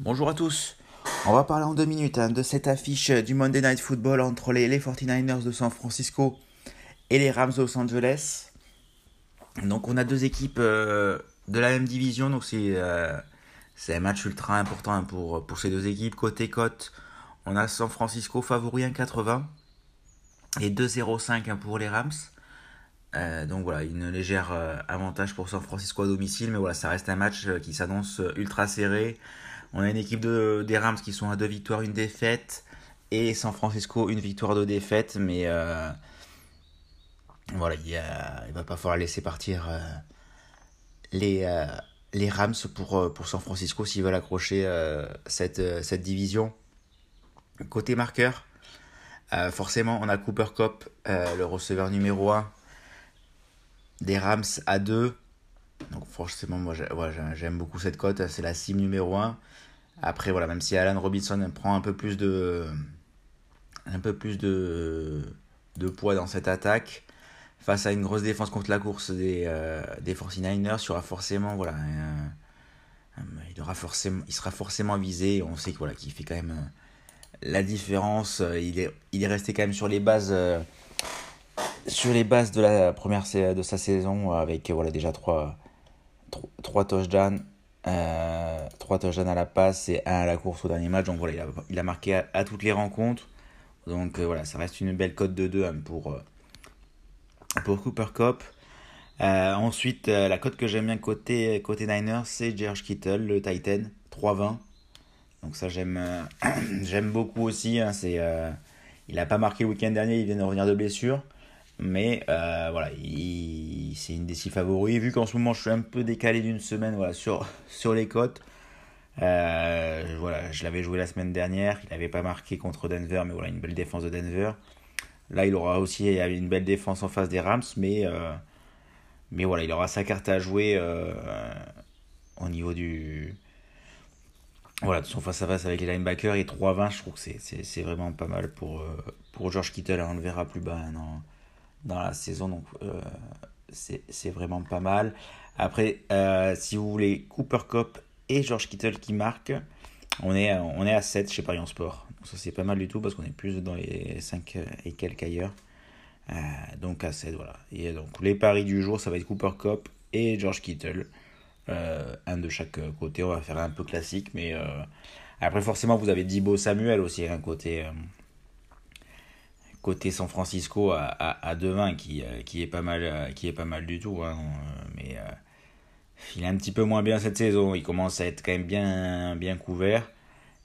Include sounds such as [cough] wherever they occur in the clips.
Bonjour à tous. On va parler en deux minutes hein, de cette affiche du Monday Night Football entre les, 49ers de San Francisco et les Rams de Los Angeles. Donc on a deux équipes euh, de la même division, donc euh, c'est un match ultra important pour, pour ces deux équipes. côté côte. on a San Francisco favori 1,80 et 2,05 hein, pour les Rams. Euh, donc voilà, une légère avantage pour San Francisco à domicile, mais voilà, ça reste un match qui s'annonce ultra serré. On a une équipe de, des Rams qui sont à deux victoires, une défaite, et San Francisco une victoire, deux défaites, mais voilà, il, ne va pas falloir laisser partir euh, les, euh, les Rams pour, euh, pour San Francisco s'ils veulent accrocher cette, cette division. Côté marqueur, forcément, on a Cooper Cup, le receveur numéro 1 des Rams à 2. Donc forcément, moi j'aime beaucoup cette cote, c'est la cible numéro 1. Après, voilà, même si Alan Robinson prend un peu plus de, un peu plus de, de poids dans cette attaque, face à une grosse défense contre la course des, euh, des 49ers, il aura forcément, voilà, il, aura forcément, il sera forcément visé. On sait qu'il voilà, fait quand même euh, la différence. Il est, il est resté quand même sur les bases, euh, sur les bases de la première de sa saison avec voilà, déjà 3, 3, touchdowns. 3 touchdowns à la passe et 1 à la course au dernier match. Il a, marqué à, toutes les rencontres. Donc voilà, ça reste une belle cote de 2 hein, pour, Cooper Cup. Euh, ensuite, euh, la cote que j'aime bien côté, côté Niners, c'est George Kittle, le Titan, 3-20. Donc ça, j'aime euh, [clears throat] beaucoup aussi. Hein, il n'a pas marqué le week-end dernier, il vient de revenir de blessure. Mais voilà, c'est une des six favoris. Vu qu'en ce moment, je suis un peu décalé d'une semaine voilà, sur, [laughs] sur les cotes. voilà, je l'avais joué la semaine dernière. Il n'avait pas marqué contre Denver, mais voilà, une belle défense de Denver. Là, il aura aussi une belle défense en face des Rams, mais, euh, mais voilà, il aura sa carte à jouer euh, au niveau du. Voilà, de son face-à-face avec les linebackers et 3-20, je trouve que c'est vraiment pas mal pour, euh, pour George Kittle. On le verra plus bas dans, dans la saison, donc c'est vraiment pas mal. Après, si vous voulez Cooper Cup et George Kittle qui marquent, on est, on est à 7 chez Paris en Sport. ça c'est pas mal du tout parce qu'on est plus dans les 5 et quelques ailleurs. Euh, donc à 7, voilà. Et donc les paris du jour, ça va être Cooper Cup et George Kittle. Euh, un de chaque côté, on va faire un peu classique, mais euh, après forcément vous avez Dibo Samuel aussi, un côté, côté San Francisco à, à, 2-20 qui, qui, est pas mal, qui est pas mal du tout. Hein, mais il est un petit peu moins bien cette saison. Il commence à être quand même bien, bien couvert.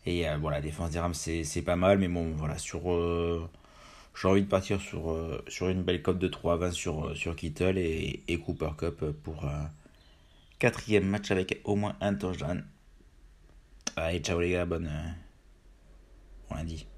Et euh, la défense des Rams, c'est pas mal. Mais bon, voilà, sur. Euh, j'ai envie de partir sur, euh, sur une belle cote de 3-20 sur, sur Kittle et, et Cooper Cup pour un quatrième match avec au moins un touchdown. Allez, ciao les gars, bonne. bon lundi.